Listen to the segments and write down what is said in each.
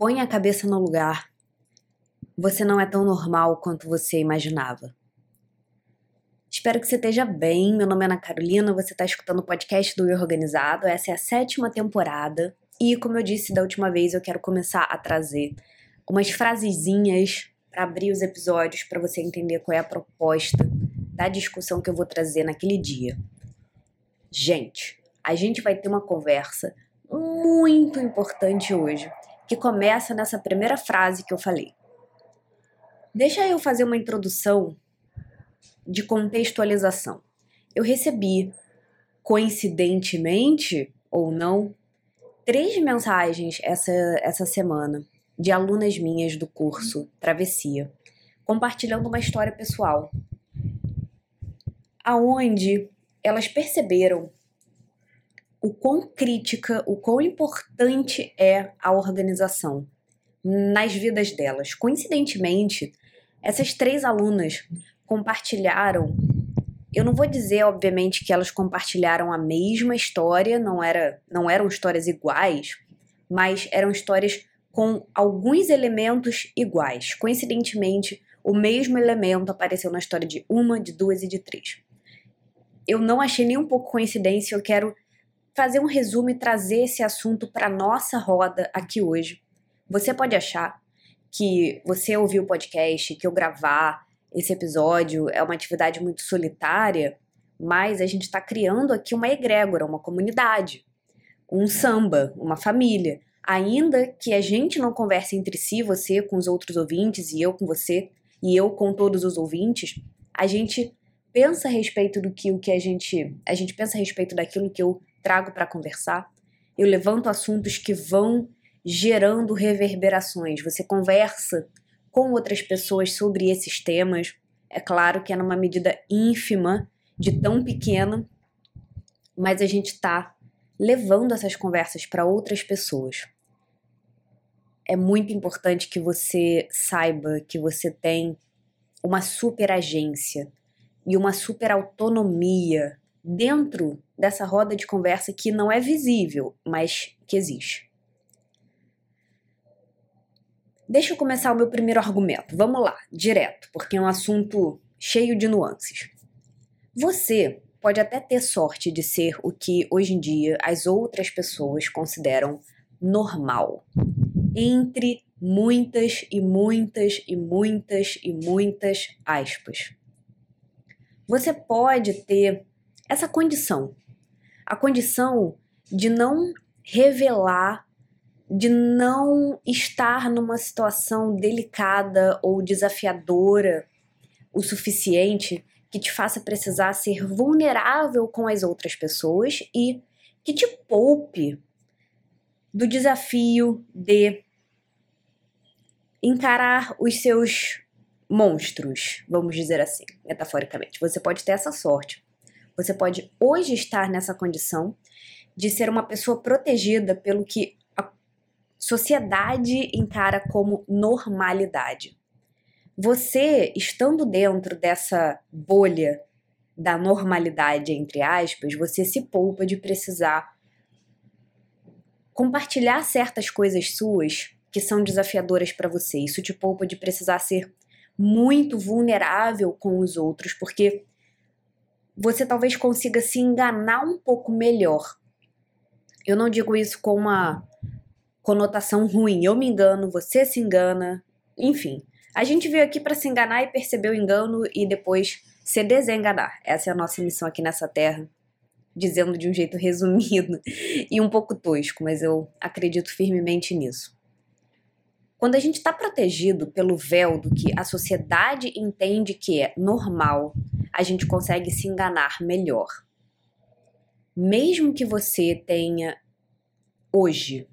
Põe a cabeça no lugar. Você não é tão normal quanto você imaginava. Espero que você esteja bem. Meu nome é Ana Carolina, você está escutando o podcast do Eu Organizado. Essa é a sétima temporada. E, como eu disse da última vez, eu quero começar a trazer umas frasezinhas para abrir os episódios para você entender qual é a proposta da discussão que eu vou trazer naquele dia. Gente, a gente vai ter uma conversa muito importante hoje, que começa nessa primeira frase que eu falei. Deixa eu fazer uma introdução de contextualização. Eu recebi, coincidentemente ou não, três mensagens essa, essa semana de alunas minhas do curso Travessia, compartilhando uma história pessoal, aonde elas perceberam o quão crítica, o quão importante é a organização nas vidas delas. Coincidentemente, essas três alunas compartilharam. Eu não vou dizer, obviamente, que elas compartilharam a mesma história, não, era, não eram histórias iguais, mas eram histórias com alguns elementos iguais. Coincidentemente, o mesmo elemento apareceu na história de uma, de duas e de três. Eu não achei nem um pouco coincidência, eu quero fazer um resumo e trazer esse assunto para nossa roda aqui hoje. Você pode achar que você ouvir o podcast, que eu gravar esse episódio é uma atividade muito solitária, mas a gente está criando aqui uma egrégora, uma comunidade, um samba, uma família ainda que a gente não converse entre si, você com os outros ouvintes e eu com você e eu com todos os ouvintes, a gente pensa a respeito do que o que a gente, a gente pensa a respeito daquilo que eu trago para conversar. Eu levanto assuntos que vão gerando reverberações. Você conversa com outras pessoas sobre esses temas. É claro que é numa medida ínfima, de tão pequena, mas a gente está levando essas conversas para outras pessoas. É muito importante que você saiba que você tem uma super agência e uma super autonomia dentro dessa roda de conversa que não é visível, mas que existe. Deixa eu começar o meu primeiro argumento. Vamos lá, direto, porque é um assunto cheio de nuances. Você pode até ter sorte de ser o que hoje em dia as outras pessoas consideram normal. Entre muitas e muitas e muitas e muitas aspas. Você pode ter essa condição, a condição de não revelar, de não estar numa situação delicada ou desafiadora o suficiente que te faça precisar ser vulnerável com as outras pessoas e que te poupe do desafio de encarar os seus monstros, vamos dizer assim, metaforicamente. Você pode ter essa sorte. Você pode hoje estar nessa condição de ser uma pessoa protegida pelo que a sociedade encara como normalidade. Você, estando dentro dessa bolha da normalidade, entre aspas, você se poupa de precisar compartilhar certas coisas suas que são desafiadoras para você. Isso te poupa de precisar ser muito vulnerável com os outros, porque você talvez consiga se enganar um pouco melhor. Eu não digo isso com uma conotação ruim. Eu me engano, você se engana, enfim. A gente veio aqui para se enganar e perceber o engano e depois se desenganar. Essa é a nossa missão aqui nessa terra, dizendo de um jeito resumido e um pouco tosco, mas eu acredito firmemente nisso. Quando a gente está protegido pelo véu do que a sociedade entende que é normal, a gente consegue se enganar melhor. Mesmo que você tenha hoje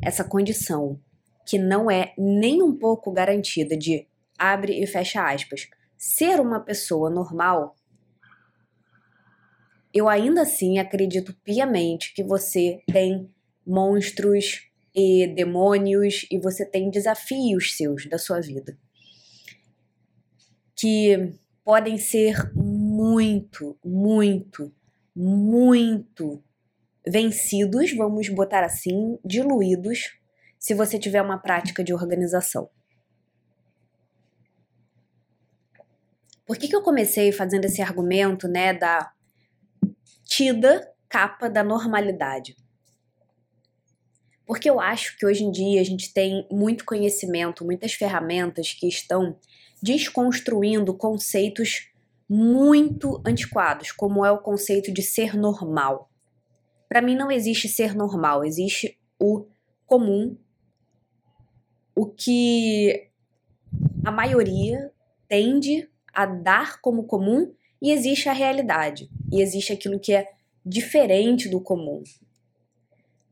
essa condição que não é nem um pouco garantida de abre e fecha aspas, ser uma pessoa normal, eu ainda assim acredito piamente que você tem monstros e demônios e você tem desafios seus da sua vida que podem ser muito, muito, muito vencidos, vamos botar assim, diluídos se você tiver uma prática de organização. Por que, que eu comecei fazendo esse argumento, né, da tida capa da normalidade? Porque eu acho que hoje em dia a gente tem muito conhecimento, muitas ferramentas que estão desconstruindo conceitos muito antiquados, como é o conceito de ser normal. Para mim não existe ser normal, existe o comum, o que a maioria tende a dar como comum e existe a realidade, e existe aquilo que é diferente do comum.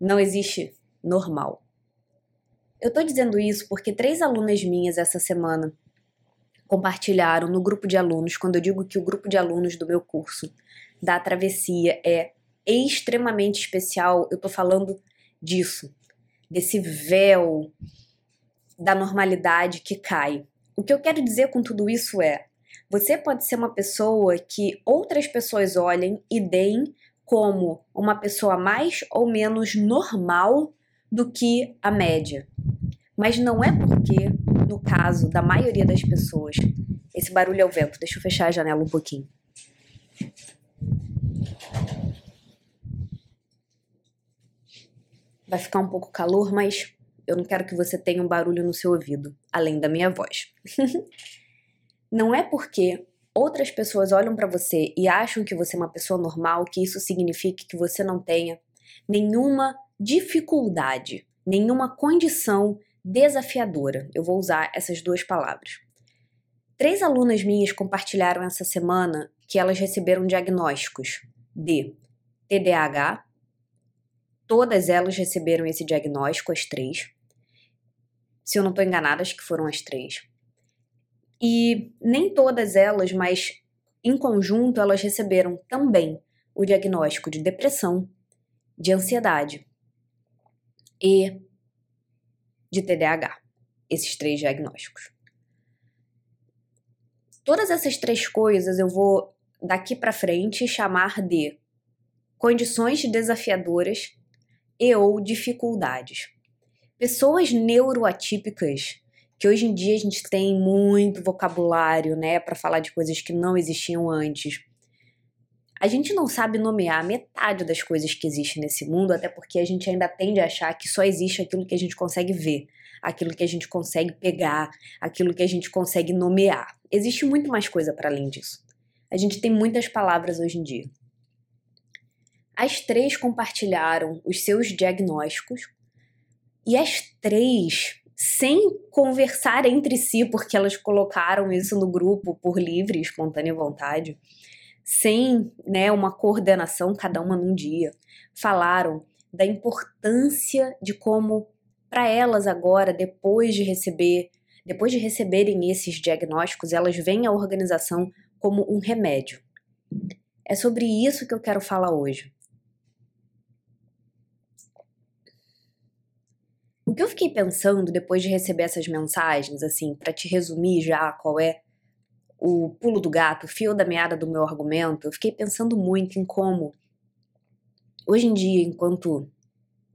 Não existe normal. Eu tô dizendo isso porque três alunas minhas essa semana compartilharam no grupo de alunos, quando eu digo que o grupo de alunos do meu curso da travessia é extremamente especial, eu tô falando disso, desse véu da normalidade que cai. O que eu quero dizer com tudo isso é: você pode ser uma pessoa que outras pessoas olhem e deem como uma pessoa mais ou menos normal do que a média. Mas não é porque, no caso da maioria das pessoas, esse barulho é o vento. Deixa eu fechar a janela um pouquinho. Vai ficar um pouco calor, mas eu não quero que você tenha um barulho no seu ouvido, além da minha voz. não é porque outras pessoas olham para você e acham que você é uma pessoa normal que isso signifique que você não tenha nenhuma dificuldade, nenhuma condição desafiadora. Eu vou usar essas duas palavras. Três alunas minhas compartilharam essa semana que elas receberam diagnósticos de TDAH. Todas elas receberam esse diagnóstico, as três. Se eu não estou enganada, acho que foram as três. E nem todas elas, mas em conjunto, elas receberam também o diagnóstico de depressão, de ansiedade e de TDAH. Esses três diagnósticos. Todas essas três coisas eu vou daqui para frente chamar de condições desafiadoras e ou dificuldades. Pessoas neuroatípicas, que hoje em dia a gente tem muito vocabulário, né, para falar de coisas que não existiam antes. A gente não sabe nomear metade das coisas que existem nesse mundo, até porque a gente ainda tende a achar que só existe aquilo que a gente consegue ver, aquilo que a gente consegue pegar, aquilo que a gente consegue nomear. Existe muito mais coisa para além disso. A gente tem muitas palavras hoje em dia. As três compartilharam os seus diagnósticos e as três, sem conversar entre si, porque elas colocaram isso no grupo por livre e espontânea vontade, sem né, uma coordenação, cada uma num dia, falaram da importância de como, para elas agora, depois de receber, depois de receberem esses diagnósticos, elas veem a organização como um remédio. É sobre isso que eu quero falar hoje. O que eu fiquei pensando depois de receber essas mensagens, assim, para te resumir já qual é o pulo do gato, o fio da meada do meu argumento, eu fiquei pensando muito em como, hoje em dia, enquanto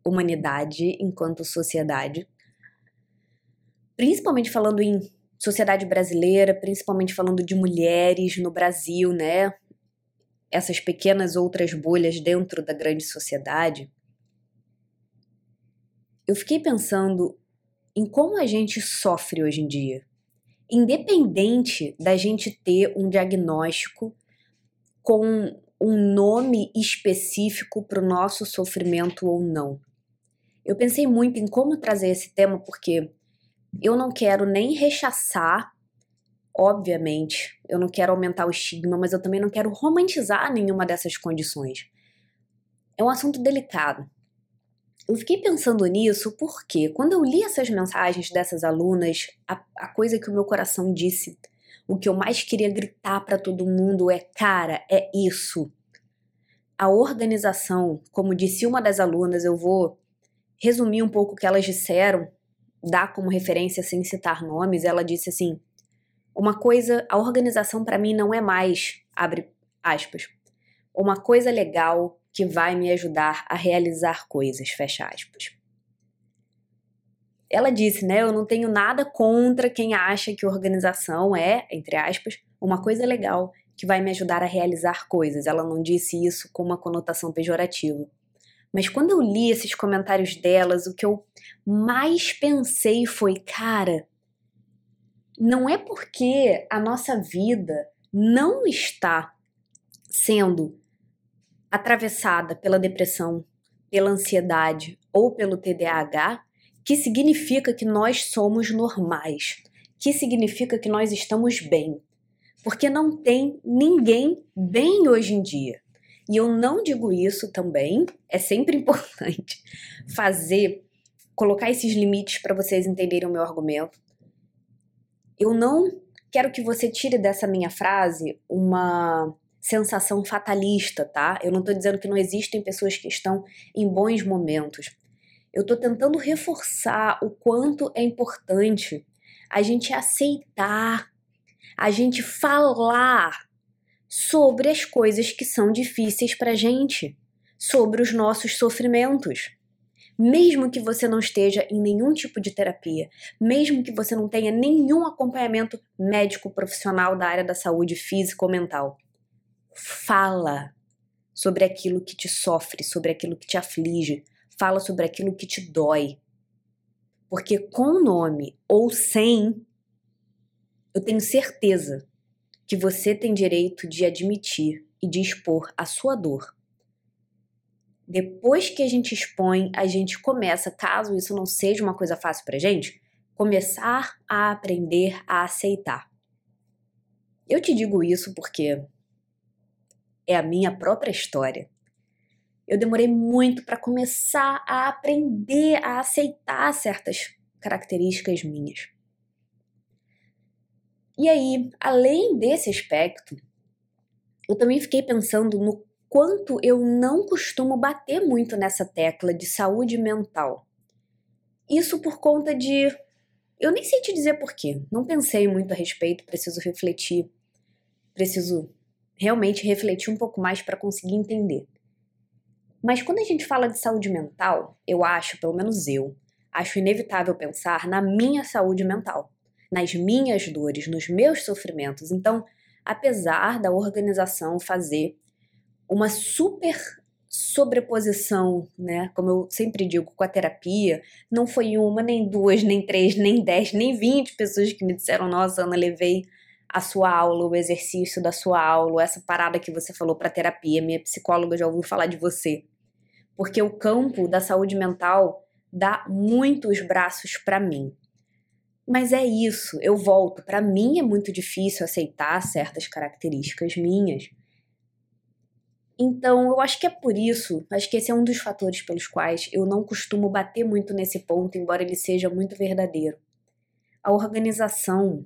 humanidade, enquanto sociedade, principalmente falando em sociedade brasileira, principalmente falando de mulheres no Brasil, né? Essas pequenas outras bolhas dentro da grande sociedade. Eu fiquei pensando em como a gente sofre hoje em dia independente da gente ter um diagnóstico com um nome específico para o nosso sofrimento ou não. Eu pensei muito em como trazer esse tema porque eu não quero nem rechaçar, obviamente, eu não quero aumentar o estigma, mas eu também não quero romantizar nenhuma dessas condições. É um assunto delicado. Eu fiquei pensando nisso porque quando eu li essas mensagens dessas alunas, a, a coisa que o meu coração disse, o que eu mais queria gritar para todo mundo é: cara, é isso. A organização, como disse uma das alunas, eu vou resumir um pouco o que elas disseram, dar como referência sem citar nomes. Ela disse assim: uma coisa, a organização para mim não é mais, abre aspas, uma coisa legal que vai me ajudar a realizar coisas, fecha aspas. ela disse, né? Eu não tenho nada contra quem acha que organização é, entre aspas, uma coisa legal que vai me ajudar a realizar coisas. Ela não disse isso com uma conotação pejorativa. Mas quando eu li esses comentários delas, o que eu mais pensei foi, cara, não é porque a nossa vida não está sendo atravessada pela depressão, pela ansiedade ou pelo TDAH que significa que nós somos normais, que significa que nós estamos bem. Porque não tem ninguém bem hoje em dia. E eu não digo isso também, é sempre importante fazer, colocar esses limites para vocês entenderem o meu argumento. Eu não quero que você tire dessa minha frase uma sensação fatalista, tá? Eu não tô dizendo que não existem pessoas que estão em bons momentos. Eu tô tentando reforçar o quanto é importante a gente aceitar, a gente falar sobre as coisas que são difíceis para gente, sobre os nossos sofrimentos. Mesmo que você não esteja em nenhum tipo de terapia, mesmo que você não tenha nenhum acompanhamento médico profissional da área da saúde física ou mental, fala sobre aquilo que te sofre, sobre aquilo que te aflige, fala sobre aquilo que te dói. Porque com o nome ou sem, eu tenho certeza que você tem direito de admitir e de expor a sua dor. Depois que a gente expõe, a gente começa, caso isso não seja uma coisa fácil pra gente, começar a aprender a aceitar. Eu te digo isso porque é a minha própria história. Eu demorei muito para começar a aprender a aceitar certas características minhas. E aí, além desse aspecto, eu também fiquei pensando no quanto eu não costumo bater muito nessa tecla de saúde mental. Isso por conta de. Eu nem sei te dizer porquê, não pensei muito a respeito, preciso refletir, preciso realmente refletir um pouco mais para conseguir entender. Mas quando a gente fala de saúde mental, eu acho, pelo menos eu, acho inevitável pensar na minha saúde mental nas minhas dores, nos meus sofrimentos. Então, apesar da organização fazer uma super sobreposição, né? Como eu sempre digo com a terapia, não foi uma, nem duas, nem três, nem dez, nem vinte pessoas que me disseram: Nossa, Ana, levei a sua aula, o exercício da sua aula, essa parada que você falou para terapia. Minha psicóloga já ouviu falar de você. Porque o campo da saúde mental dá muitos braços para mim. Mas é isso, eu volto. Para mim é muito difícil aceitar certas características minhas. Então, eu acho que é por isso, acho que esse é um dos fatores pelos quais eu não costumo bater muito nesse ponto, embora ele seja muito verdadeiro. A organização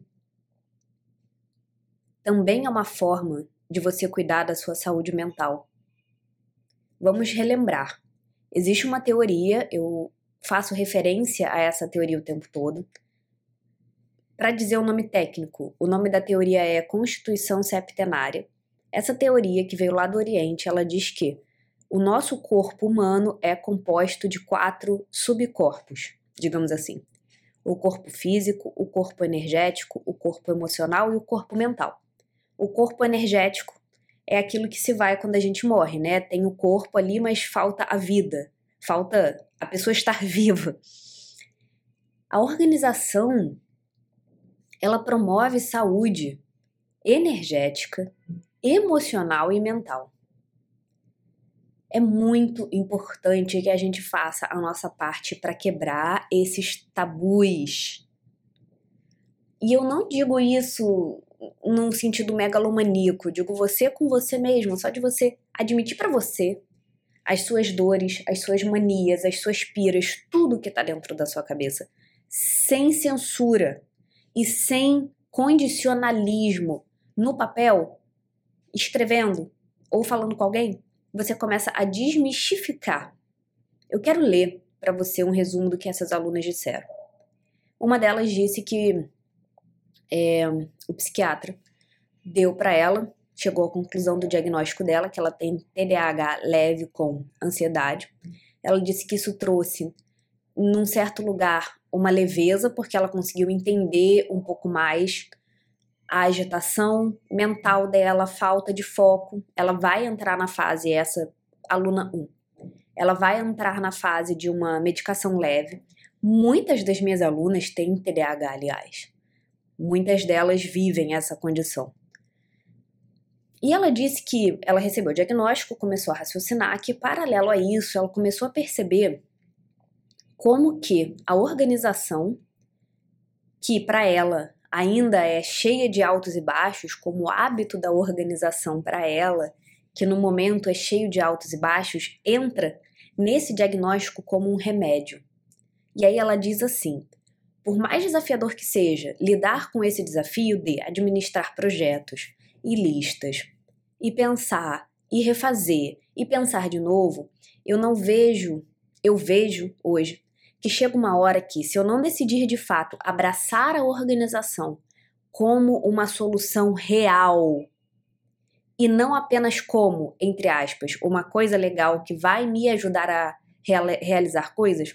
também é uma forma de você cuidar da sua saúde mental. Vamos relembrar. Existe uma teoria, eu faço referência a essa teoria o tempo todo, para dizer o nome técnico, o nome da teoria é Constituição Septenária. Essa teoria, que veio lá do Oriente, ela diz que o nosso corpo humano é composto de quatro subcorpos, digamos assim. O corpo físico, o corpo energético, o corpo emocional e o corpo mental. O corpo energético é aquilo que se vai quando a gente morre, né? Tem o corpo ali, mas falta a vida, falta a pessoa estar viva. A organização ela promove saúde energética, emocional e mental. É muito importante que a gente faça a nossa parte para quebrar esses tabus. E eu não digo isso num sentido megalomaníaco, digo você com você mesmo, só de você admitir para você as suas dores, as suas manias, as suas piras, tudo que tá dentro da sua cabeça, sem censura, e sem condicionalismo no papel, escrevendo ou falando com alguém, você começa a desmistificar. Eu quero ler para você um resumo do que essas alunas disseram. Uma delas disse que é, o psiquiatra deu para ela, chegou à conclusão do diagnóstico dela, que ela tem TDAH leve com ansiedade. Ela disse que isso trouxe num certo lugar, uma leveza, porque ela conseguiu entender um pouco mais a agitação mental dela, a falta de foco. Ela vai entrar na fase, essa aluna 1, ela vai entrar na fase de uma medicação leve. Muitas das minhas alunas têm TDAH, aliás. Muitas delas vivem essa condição. E ela disse que ela recebeu o diagnóstico, começou a raciocinar que, paralelo a isso, ela começou a perceber como que a organização, que para ela ainda é cheia de altos e baixos, como o hábito da organização para ela, que no momento é cheio de altos e baixos, entra nesse diagnóstico como um remédio. E aí ela diz assim: por mais desafiador que seja lidar com esse desafio de administrar projetos e listas, e pensar, e refazer, e pensar de novo, eu não vejo, eu vejo hoje que chega uma hora que, se eu não decidir de fato abraçar a organização como uma solução real e não apenas como, entre aspas, uma coisa legal que vai me ajudar a realizar coisas,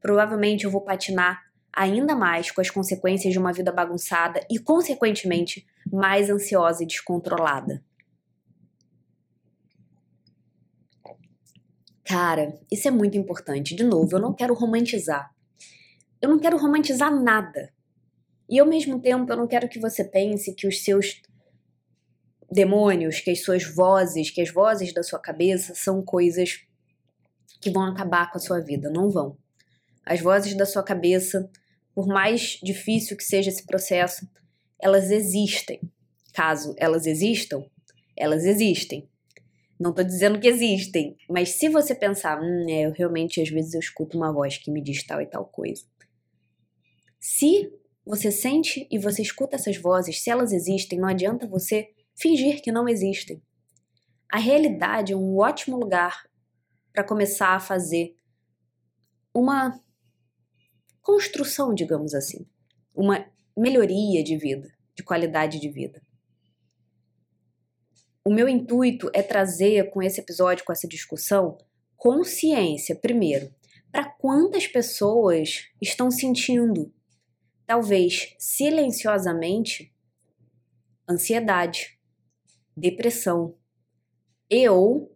provavelmente eu vou patinar ainda mais com as consequências de uma vida bagunçada e, consequentemente, mais ansiosa e descontrolada. Cara, isso é muito importante. De novo, eu não quero romantizar. Eu não quero romantizar nada. E ao mesmo tempo, eu não quero que você pense que os seus demônios, que as suas vozes, que as vozes da sua cabeça são coisas que vão acabar com a sua vida. Não vão. As vozes da sua cabeça, por mais difícil que seja esse processo, elas existem. Caso elas existam, elas existem. Não tô dizendo que existem, mas se você pensar, hum, é, eu realmente às vezes eu escuto uma voz que me diz tal e tal coisa. Se você sente e você escuta essas vozes, se elas existem, não adianta você fingir que não existem. A realidade é um ótimo lugar para começar a fazer uma construção, digamos assim, uma melhoria de vida, de qualidade de vida. O meu intuito é trazer com esse episódio, com essa discussão, consciência, primeiro, para quantas pessoas estão sentindo, talvez silenciosamente, ansiedade, depressão e ou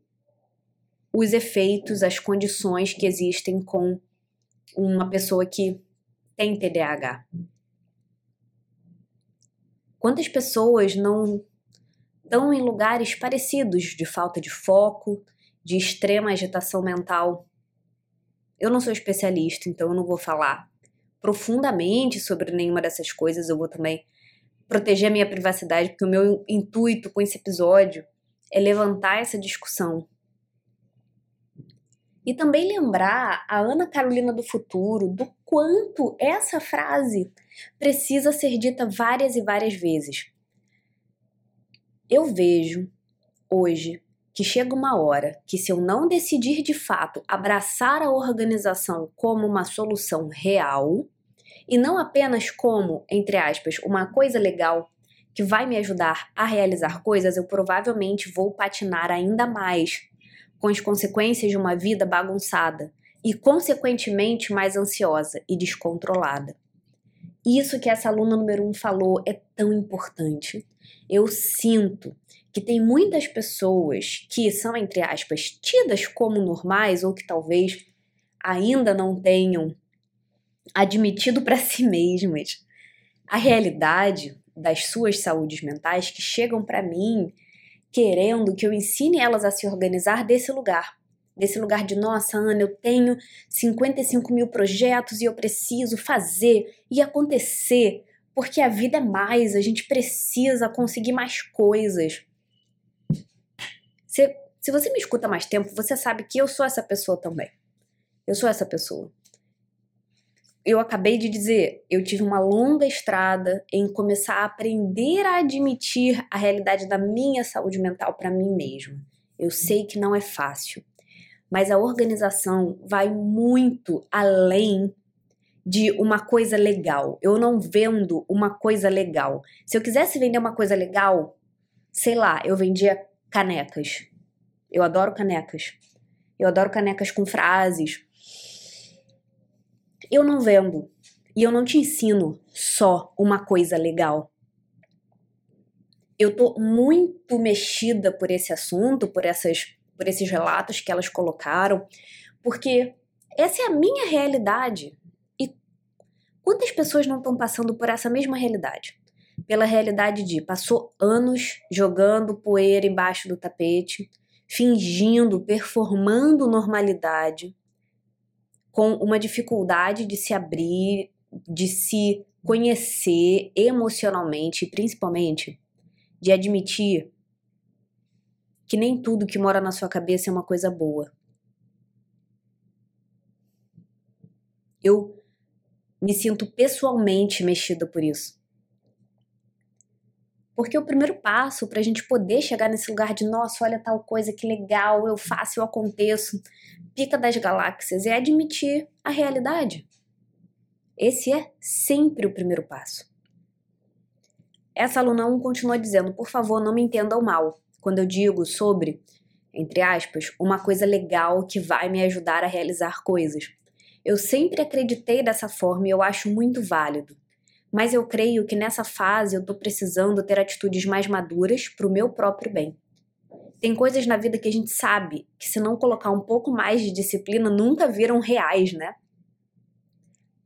os efeitos, as condições que existem com uma pessoa que tem TDAH. Quantas pessoas não estão em lugares parecidos de falta de foco, de extrema agitação mental. Eu não sou especialista, então eu não vou falar profundamente sobre nenhuma dessas coisas. Eu vou também proteger a minha privacidade, porque o meu intuito com esse episódio é levantar essa discussão. E também lembrar a Ana Carolina do futuro do quanto essa frase precisa ser dita várias e várias vezes. Eu vejo hoje que chega uma hora que, se eu não decidir de fato abraçar a organização como uma solução real, e não apenas como, entre aspas, uma coisa legal que vai me ajudar a realizar coisas, eu provavelmente vou patinar ainda mais com as consequências de uma vida bagunçada e, consequentemente, mais ansiosa e descontrolada. Isso que essa aluna número um falou é tão importante eu sinto que tem muitas pessoas que são, entre aspas, tidas como normais ou que talvez ainda não tenham admitido para si mesmas a realidade das suas saúdes mentais que chegam para mim querendo que eu ensine elas a se organizar desse lugar. Desse lugar de, nossa, Ana, eu tenho 55 mil projetos e eu preciso fazer e acontecer porque a vida é mais, a gente precisa conseguir mais coisas. Se, se você me escuta mais tempo, você sabe que eu sou essa pessoa também. Eu sou essa pessoa. Eu acabei de dizer, eu tive uma longa estrada em começar a aprender a admitir a realidade da minha saúde mental para mim mesma. Eu sei que não é fácil, mas a organização vai muito além de uma coisa legal. Eu não vendo uma coisa legal. Se eu quisesse vender uma coisa legal, sei lá, eu vendia canecas. Eu adoro canecas. Eu adoro canecas com frases. Eu não vendo e eu não te ensino só uma coisa legal. Eu tô muito mexida por esse assunto, por essas por esses relatos que elas colocaram, porque essa é a minha realidade. E quantas pessoas não estão passando por essa mesma realidade? Pela realidade de passou anos jogando poeira embaixo do tapete, fingindo, performando normalidade, com uma dificuldade de se abrir, de se conhecer emocionalmente principalmente de admitir que nem tudo que mora na sua cabeça é uma coisa boa. Eu me sinto pessoalmente mexida por isso. Porque o primeiro passo para a gente poder chegar nesse lugar de, nossa, olha tal coisa, que legal, eu faço, eu aconteço, pica das galáxias, é admitir a realidade. Esse é sempre o primeiro passo. Essa aluna 1 continua dizendo: por favor, não me entendam mal quando eu digo sobre, entre aspas, uma coisa legal que vai me ajudar a realizar coisas. Eu sempre acreditei dessa forma e eu acho muito válido. Mas eu creio que nessa fase eu tô precisando ter atitudes mais maduras para o meu próprio bem. Tem coisas na vida que a gente sabe que se não colocar um pouco mais de disciplina nunca viram reais, né?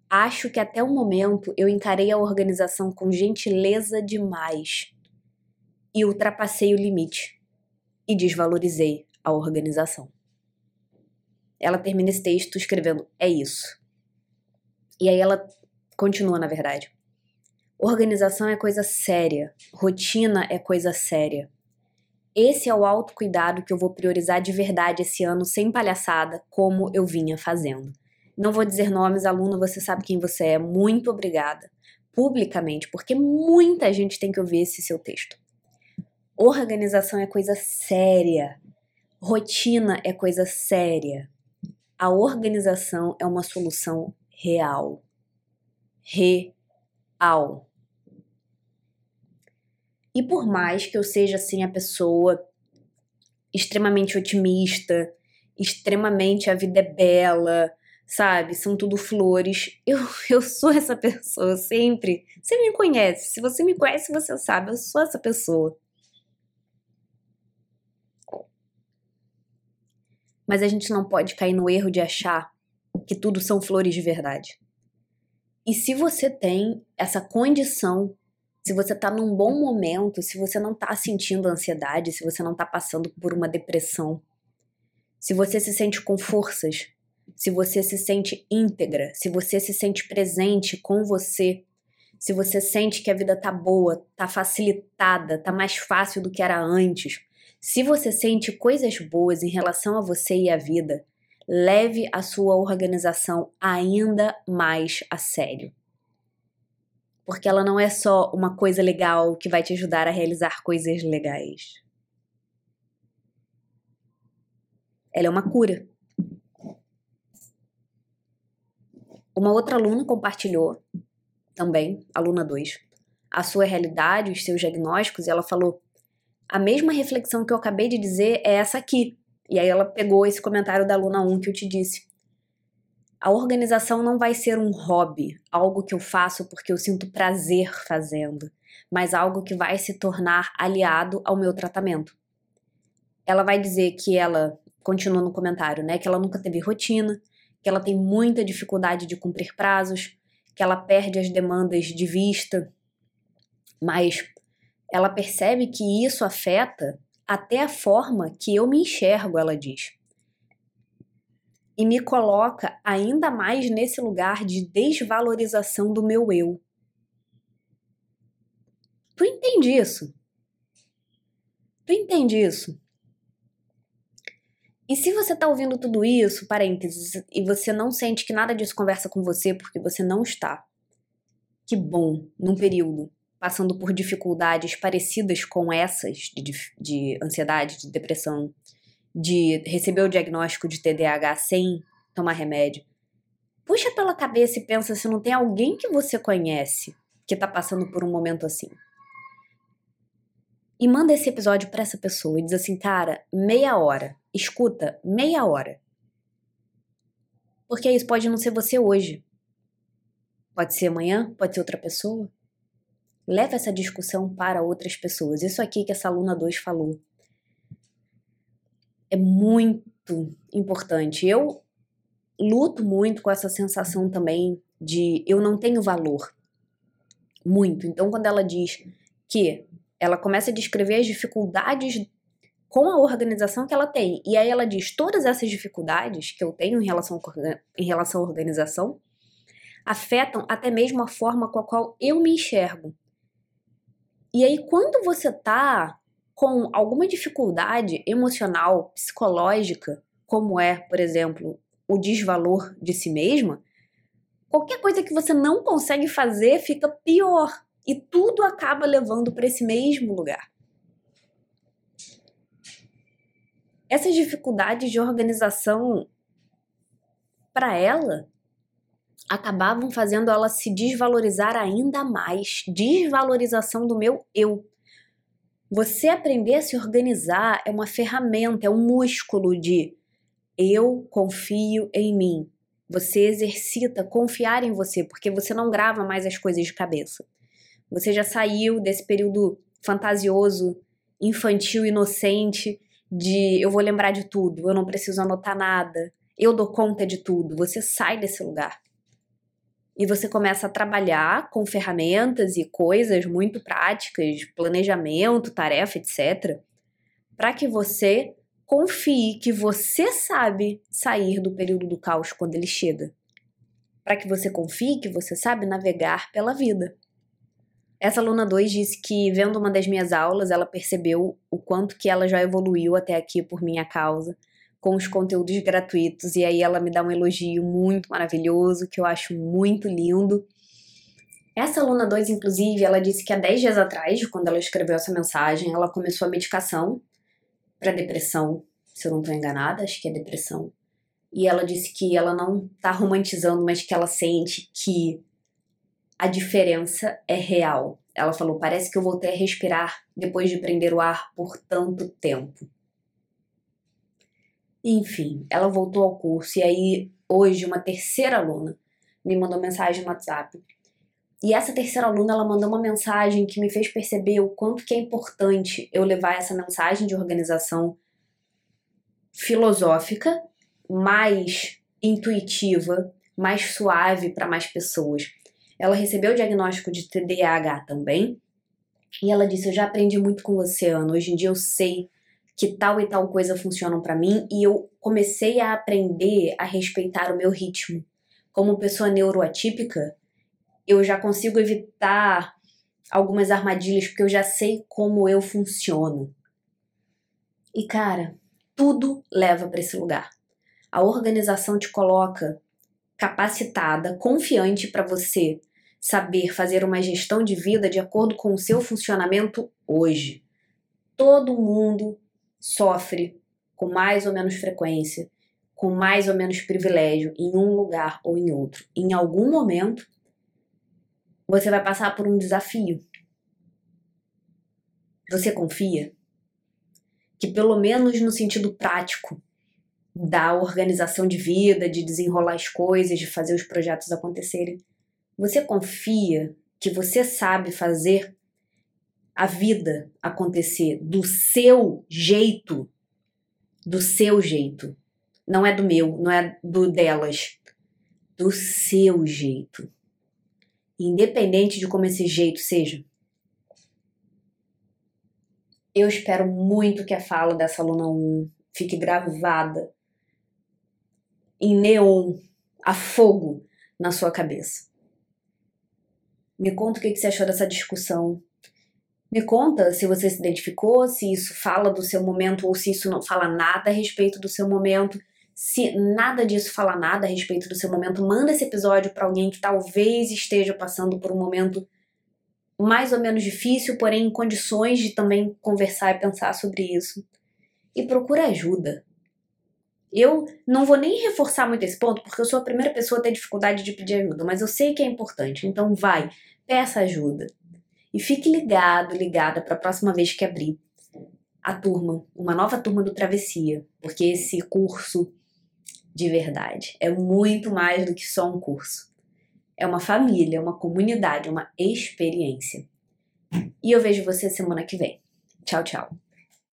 Acho que até o momento eu encarei a organização com gentileza demais e ultrapassei o limite e desvalorizei a organização. Ela termina esse texto escrevendo: É isso. E aí ela continua, na verdade. Organização é coisa séria, rotina é coisa séria. Esse é o autocuidado que eu vou priorizar de verdade esse ano, sem palhaçada, como eu vinha fazendo. Não vou dizer nomes, aluno, você sabe quem você é. Muito obrigada. Publicamente, porque muita gente tem que ouvir esse seu texto. Organização é coisa séria. Rotina é coisa séria. A organização é uma solução real. Real. E por mais que eu seja assim a pessoa extremamente otimista, extremamente a vida é bela, sabe? São tudo flores. Eu, eu sou essa pessoa sempre. Você me conhece. Se você me conhece, você sabe. Eu sou essa pessoa. Mas a gente não pode cair no erro de achar que tudo são flores de verdade. E se você tem essa condição, se você tá num bom momento, se você não tá sentindo ansiedade, se você não tá passando por uma depressão, se você se sente com forças, se você se sente íntegra, se você se sente presente com você, se você sente que a vida tá boa, tá facilitada, tá mais fácil do que era antes, se você sente coisas boas em relação a você e a vida, leve a sua organização ainda mais a sério. Porque ela não é só uma coisa legal que vai te ajudar a realizar coisas legais. Ela é uma cura. Uma outra aluna compartilhou, também, aluna 2, a sua realidade, os seus diagnósticos, e ela falou: a mesma reflexão que eu acabei de dizer é essa aqui. E aí ela pegou esse comentário da aluna 1 que eu te disse. A organização não vai ser um hobby, algo que eu faço porque eu sinto prazer fazendo, mas algo que vai se tornar aliado ao meu tratamento. Ela vai dizer que ela, continua no comentário, né, que ela nunca teve rotina, que ela tem muita dificuldade de cumprir prazos, que ela perde as demandas de vista, mas ela percebe que isso afeta até a forma que eu me enxergo, ela diz. E me coloca ainda mais nesse lugar de desvalorização do meu eu. Tu entende isso? Tu entende isso? E se você tá ouvindo tudo isso, parênteses, e você não sente que nada disso conversa com você porque você não está, que bom, num período passando por dificuldades parecidas com essas de, de ansiedade, de depressão, de receber o diagnóstico de TDAH sem tomar remédio, puxa pela cabeça e pensa se não tem alguém que você conhece que tá passando por um momento assim. E manda esse episódio para essa pessoa e diz assim, cara, meia hora, escuta, meia hora. Porque isso pode não ser você hoje, Pode ser amanhã, pode ser outra pessoa. Leve essa discussão para outras pessoas. Isso aqui que essa aluna 2 falou é muito importante. Eu luto muito com essa sensação também de eu não tenho valor. Muito. Então, quando ela diz que ela começa a descrever as dificuldades com a organização que ela tem, e aí ela diz todas essas dificuldades que eu tenho em relação, em relação à organização afetam até mesmo a forma com a qual eu me enxergo. E aí, quando você tá com alguma dificuldade emocional, psicológica, como é, por exemplo, o desvalor de si mesma, qualquer coisa que você não consegue fazer fica pior e tudo acaba levando para esse mesmo lugar. Essas dificuldades de organização para ela acabavam fazendo ela se desvalorizar ainda mais. Desvalorização do meu eu. Você aprender a se organizar é uma ferramenta, é um músculo de eu confio em mim. Você exercita confiar em você, porque você não grava mais as coisas de cabeça. Você já saiu desse período fantasioso, infantil, inocente, de eu vou lembrar de tudo, eu não preciso anotar nada, eu dou conta de tudo. Você sai desse lugar e você começa a trabalhar com ferramentas e coisas muito práticas, planejamento, tarefa, etc., para que você confie que você sabe sair do período do caos quando ele chega. Para que você confie que você sabe navegar pela vida. Essa aluna 2 disse que, vendo uma das minhas aulas, ela percebeu o quanto que ela já evoluiu até aqui por minha causa com os conteúdos gratuitos. E aí ela me dá um elogio muito maravilhoso, que eu acho muito lindo. Essa aluna 2, inclusive, ela disse que há 10 dias atrás, quando ela escreveu essa mensagem, ela começou a medicação para depressão, se eu não estou enganada, acho que é depressão. E ela disse que ela não está romantizando, mas que ela sente que a diferença é real. Ela falou: parece que eu voltei a respirar depois de prender o ar por tanto tempo. Enfim, ela voltou ao curso e aí hoje uma terceira aluna me mandou mensagem no WhatsApp. E essa terceira aluna, ela mandou uma mensagem que me fez perceber o quanto que é importante eu levar essa mensagem de organização filosófica, mais intuitiva, mais suave para mais pessoas. Ela recebeu o diagnóstico de TDAH também, e ela disse: Eu já aprendi muito com você, Ana. Hoje em dia eu sei que tal e tal coisa funcionam para mim e eu comecei a aprender a respeitar o meu ritmo. Como pessoa neuroatípica, eu já consigo evitar algumas armadilhas porque eu já sei como eu funciono. E cara, tudo leva para esse lugar. A organização te coloca capacitada, confiante para você saber fazer uma gestão de vida de acordo com o seu funcionamento hoje. Todo mundo sofre com mais ou menos frequência, com mais ou menos privilégio em um lugar ou em outro. Em algum momento, você vai passar por um desafio. Você confia que, pelo menos no sentido prático da organização de vida, de desenrolar as coisas, de fazer os projetos acontecerem, você confia que você sabe fazer a vida acontecer do seu jeito, do seu jeito. Não é do meu, não é do delas, do seu jeito. Independente de como esse jeito seja. Eu espero muito que a fala dessa aluna 1 fique gravada em neon, a fogo, na sua cabeça. Me conta o que você achou dessa discussão me conta se você se identificou, se isso fala do seu momento ou se isso não fala nada a respeito do seu momento. Se nada disso fala nada a respeito do seu momento, manda esse episódio para alguém que talvez esteja passando por um momento mais ou menos difícil, porém em condições de também conversar e pensar sobre isso. E procura ajuda. Eu não vou nem reforçar muito esse ponto, porque eu sou a primeira pessoa a ter dificuldade de pedir ajuda, mas eu sei que é importante, então vai, peça ajuda. E fique ligado, ligada para a próxima vez que abrir a turma, uma nova turma do Travessia, porque esse curso de verdade é muito mais do que só um curso. é uma família, é uma comunidade, é uma experiência. E eu vejo você semana que vem. Tchau, tchau.